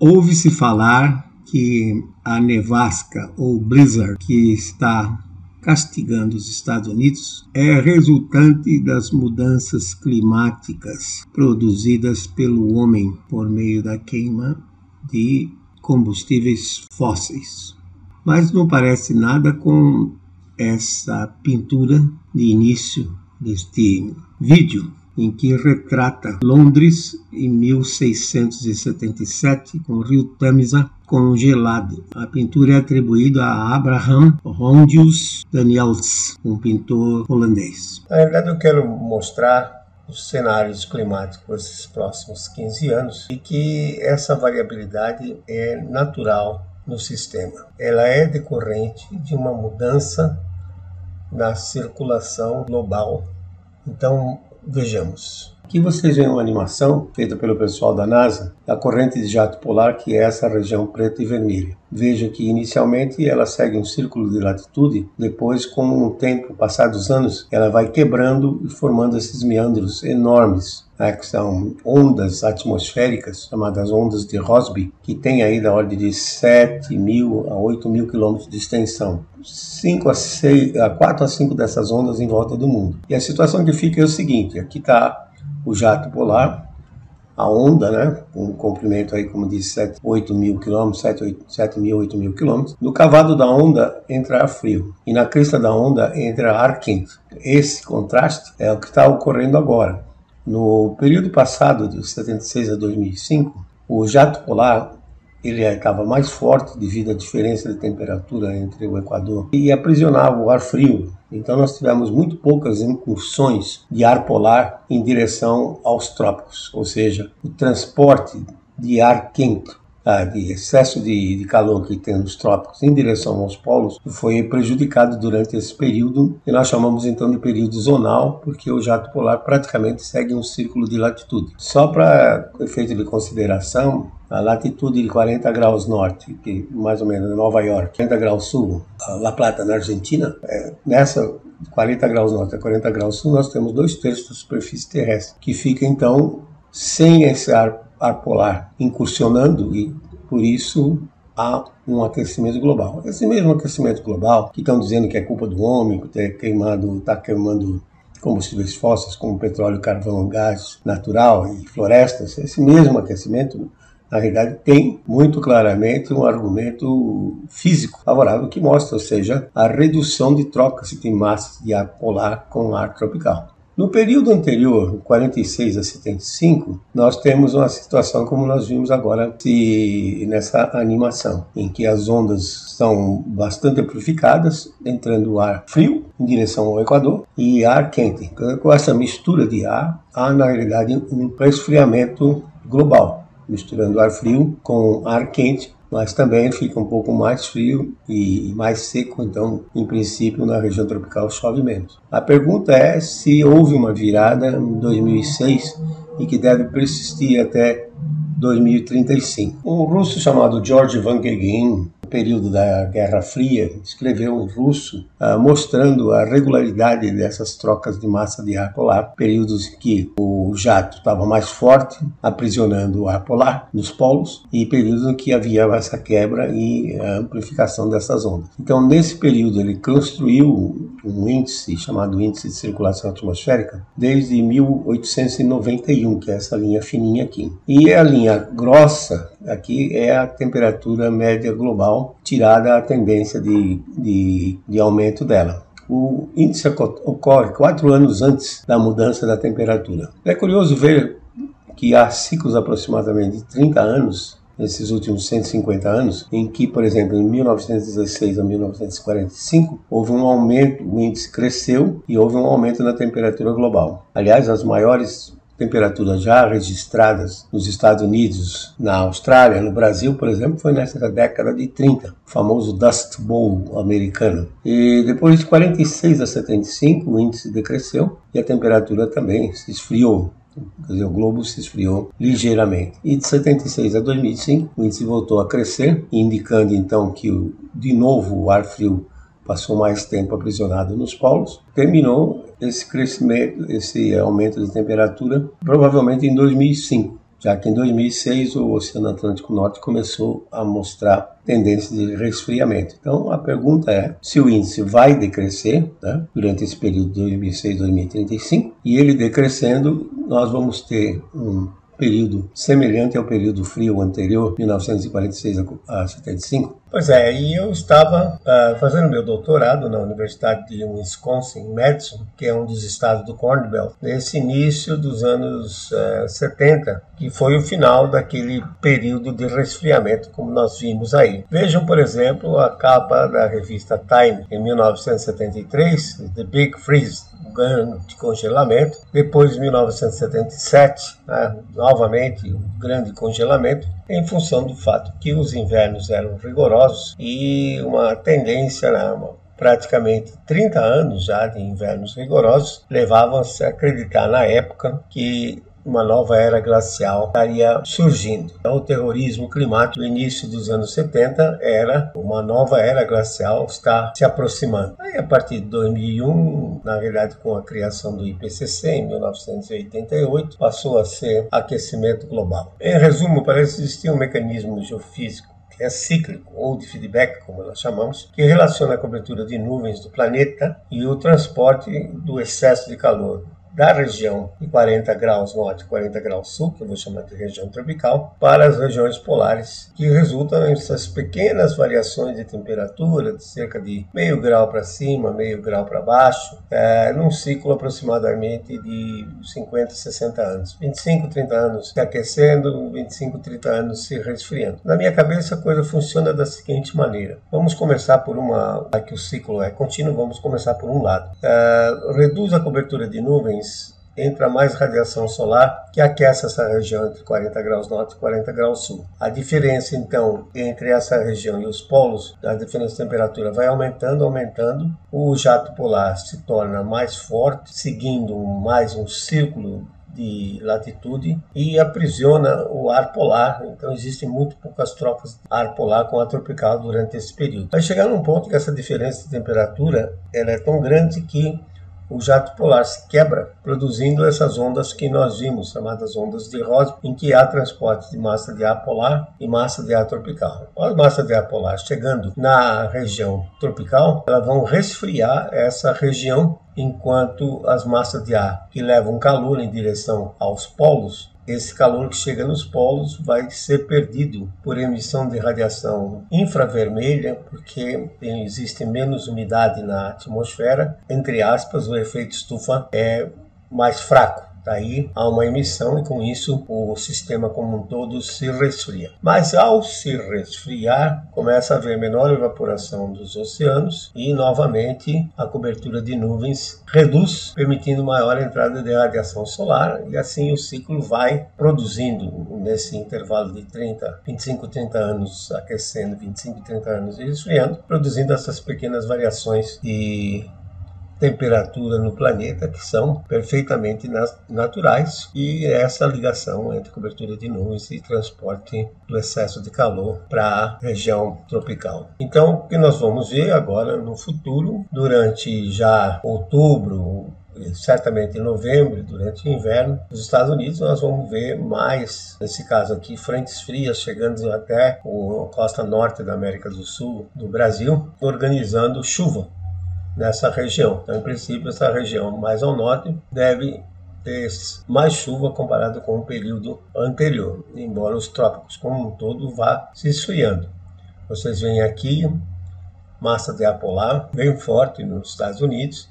ouve-se falar que a nevasca ou blizzard que está castigando os Estados Unidos é resultante das mudanças climáticas produzidas pelo homem por meio da queima de combustíveis fósseis. Mas não parece nada com essa pintura de início deste vídeo em que retrata Londres em 1677 com o rio Tamisa congelado. A pintura é atribuída a Abraham Rondius Daniels, um pintor holandês. Na verdade, eu quero mostrar os cenários climáticos desses próximos 15 anos e que essa variabilidade é natural no sistema. Ela é decorrente de uma mudança na circulação global. Então, vejamos. Aqui vocês veem uma animação feita pelo pessoal da NASA da corrente de jato polar, que é essa região preta e vermelha. Veja que inicialmente ela segue um círculo de latitude, depois, com o tempo, passados anos, ela vai quebrando e formando esses meandros enormes né, que são ondas atmosféricas, chamadas ondas de Rossby, que tem aí da ordem de 7 mil a 8 mil quilômetros de extensão. 5 a, 6, a 4 a 5 dessas ondas em volta do mundo. E a situação que fica é o seguinte: aqui está o jato polar, a onda, né, com um comprimento aí, como disse, 7, 8 mil quilômetros, 7, 8, 7 mil, 8 mil quilômetros. No cavado da onda entra ar frio e na crista da onda entra ar quente. Esse contraste é o que está ocorrendo agora. No período passado, de 76 a 2005, o jato polar ele estava mais forte devido à diferença de temperatura entre o Equador e aprisionava o ar frio. Então nós tivemos muito poucas incursões de ar polar em direção aos trópicos, ou seja, o transporte de ar quente ah, de excesso de, de, calor que tem nos trópicos em direção aos polos foi prejudicado durante esse período que nós chamamos então de período zonal, porque o jato polar praticamente segue um círculo de latitude. Só para efeito de consideração, a latitude de 40 graus norte, que mais ou menos Nova York, 40 graus sul, La Plata na Argentina, é, nessa 40 graus norte a 40 graus sul, nós temos dois terços da superfície terrestre, que fica então sem esse ar ar polar incursionando e por isso há um aquecimento global. Esse mesmo aquecimento global que estão dizendo que é culpa do homem, está queimando, tá queimando combustíveis fósseis como petróleo, carvão, gás natural e florestas, esse mesmo aquecimento na realidade, tem muito claramente um argumento físico favorável que mostra, ou seja, a redução de trocas de massas de ar polar com ar tropical. No período anterior, 46 a 75, nós temos uma situação como nós vimos agora nessa animação, em que as ondas são bastante amplificadas, entrando ar frio em direção ao Equador e ar quente. Com essa mistura de ar, há na realidade um resfriamento global, misturando ar frio com ar quente mas também fica um pouco mais frio e mais seco, então, em princípio, na região tropical chove menos. A pergunta é se houve uma virada em 2006 e que deve persistir até 2035. Um russo chamado George Van Gagin período da Guerra Fria, escreveu em russo, uh, mostrando a regularidade dessas trocas de massa de ar polar, períodos que o jato estava mais forte, aprisionando o ar polar nos polos, e períodos em que havia essa quebra e amplificação dessas ondas. Então, nesse período, ele construiu um índice chamado Índice de Circulação Atmosférica desde 1891, que é essa linha fininha aqui. E a linha grossa aqui é a temperatura média global tirada a tendência de, de, de aumento dela. O índice ocorre quatro anos antes da mudança da temperatura. É curioso ver que há ciclos aproximadamente de 30 anos nesses últimos 150 anos, em que, por exemplo, em 1916 a 1945, houve um aumento, o índice cresceu e houve um aumento na temperatura global. Aliás, as maiores temperaturas já registradas nos Estados Unidos, na Austrália, no Brasil, por exemplo, foi nessa década de 30, o famoso Dust Bowl americano. E depois de 46 a 75, o índice decresceu e a temperatura também se esfriou. Quer dizer, o globo se esfriou ligeiramente. E de 76 a 2005, o índice voltou a crescer, indicando então que, de novo, o ar frio passou mais tempo aprisionado nos polos, terminou esse crescimento, esse aumento de temperatura, provavelmente em 2005. Já que em 2006 o Oceano Atlântico Norte começou a mostrar tendência de resfriamento. Então a pergunta é se o índice vai decrescer né, durante esse período de 2006-2035 e ele decrescendo, nós vamos ter um período semelhante ao período frio anterior, 1946 a 75? Pois é, e eu estava uh, fazendo meu doutorado na Universidade de Wisconsin, Madison, que é um dos estados do Corn Belt, nesse início dos anos uh, 70, que foi o final daquele período de resfriamento, como nós vimos aí. Vejam, por exemplo, a capa da revista Time, em 1973, The Big Freeze, grande congelamento. Depois, em 1977, né, novamente um grande congelamento, em função do fato que os invernos eram rigorosos e uma tendência, né, uma praticamente 30 anos já de invernos rigorosos, levavam-se a acreditar na época que uma nova era glacial estaria surgindo. Então, o terrorismo climático no início dos anos 70 era uma nova era glacial está se aproximando. Aí, a partir de 2001, na verdade, com a criação do IPCC em 1988, passou a ser aquecimento global. Em resumo, parece existir um mecanismo geofísico é cíclico, ou de feedback, como nós chamamos, que relaciona a cobertura de nuvens do planeta e o transporte do excesso de calor da região de 40 graus norte e 40 graus sul, que eu vou chamar de região tropical, para as regiões polares, que resultam nessas pequenas variações de temperatura, de cerca de meio grau para cima, meio grau para baixo, é, num ciclo aproximadamente de 50, 60 anos. 25, 30 anos se aquecendo, 25, 30 anos se resfriando. Na minha cabeça a coisa funciona da seguinte maneira. Vamos começar por uma, aqui o ciclo é contínuo, vamos começar por um lado. É, reduz a cobertura de entra mais radiação solar que aquece essa região entre 40 graus norte e 40 graus sul. A diferença, então, entre essa região e os polos, a diferença de temperatura vai aumentando, aumentando. O jato polar se torna mais forte, seguindo mais um círculo de latitude e aprisiona o ar polar. Então existem muito poucas trocas de ar polar com ar tropical durante esse período. Vai chegar num ponto que essa diferença de temperatura ela é tão grande que o jato polar se quebra, produzindo essas ondas que nós vimos, chamadas ondas de Rossby, em que há transporte de massa de ar polar e massa de ar tropical. A massa de ar polar chegando na região tropical, elas vão resfriar essa região, enquanto as massas de ar que levam calor em direção aos polos esse calor que chega nos polos vai ser perdido por emissão de radiação infravermelha, porque existe menos umidade na atmosfera. Entre aspas, o efeito estufa é mais fraco. Daí há uma emissão e com isso o sistema como um todo se resfria. Mas ao se resfriar, começa a haver menor evaporação dos oceanos e novamente a cobertura de nuvens reduz, permitindo maior entrada de radiação solar e assim o ciclo vai produzindo nesse intervalo de 30, 25, 30 anos aquecendo, 25, 30 anos esfriando, produzindo essas pequenas variações de temperatura no planeta que são perfeitamente naturais e essa ligação entre cobertura de nuvens e transporte do excesso de calor para a região tropical. Então, o que nós vamos ver agora no futuro, durante já outubro, certamente em novembro, durante o inverno, nos Estados Unidos nós vamos ver mais, nesse caso aqui, frentes frias chegando até a costa norte da América do Sul, do Brasil, organizando chuva nessa região. Então, em princípio, essa região mais ao norte deve ter mais chuva comparado com o período anterior, embora os trópicos como um todo vá se esfriando. Vocês veem aqui massa de ar polar bem forte nos Estados Unidos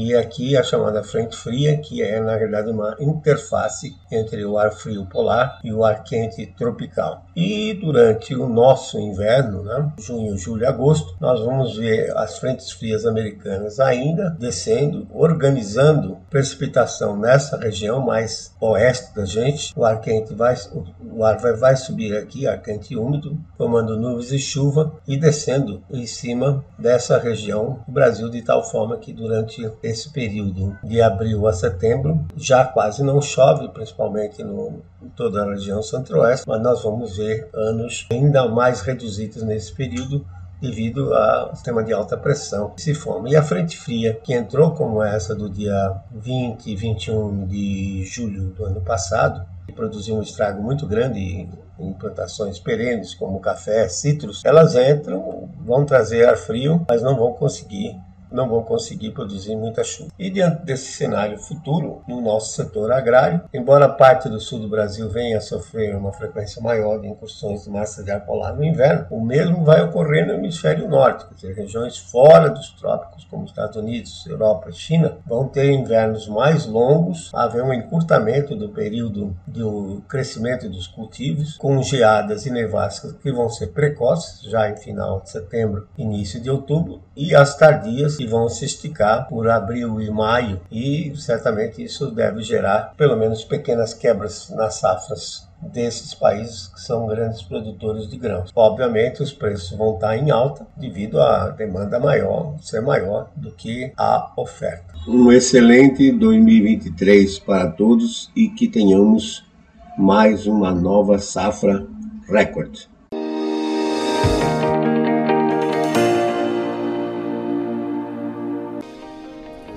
e aqui a chamada frente fria, que é na verdade uma interface entre o ar frio polar e o ar quente tropical. E durante o nosso inverno, né, junho, julho e agosto, nós vamos ver as frentes frias americanas ainda descendo, organizando precipitação nessa região mais oeste da gente. O ar quente vai, o ar vai, vai subir aqui, ar quente e úmido, formando nuvens e chuva e descendo em cima dessa região do Brasil de tal forma que durante esse período de abril a setembro já quase não chove, principalmente no, em toda a região centro-oeste, mas nós vamos ver anos ainda mais reduzidos nesse período, devido ao sistema de alta pressão que se forma. E a frente fria, que entrou como essa do dia 20 e 21 de julho do ano passado, que produziu um estrago muito grande em plantações perenes, como café, citros, elas entram, vão trazer ar frio, mas não vão conseguir não vão conseguir produzir muita chuva. E diante desse cenário futuro, no nosso setor agrário, embora parte do sul do Brasil venha a sofrer uma frequência maior de incursões de massa de ar polar no inverno, o mesmo vai ocorrer no hemisfério norte, quer dizer, regiões fora dos trópicos, como Estados Unidos, Europa e China, vão ter invernos mais longos, haver um encurtamento do período do crescimento dos cultivos, com geadas e nevascas que vão ser precoces, já em final de setembro, início de outubro, e as tardias que vão se esticar por abril e maio, e certamente isso deve gerar pelo menos pequenas quebras nas safras desses países que são grandes produtores de grãos. Obviamente, os preços vão estar em alta devido à demanda maior, ser maior do que a oferta. Um excelente 2023 para todos e que tenhamos mais uma nova safra recorde.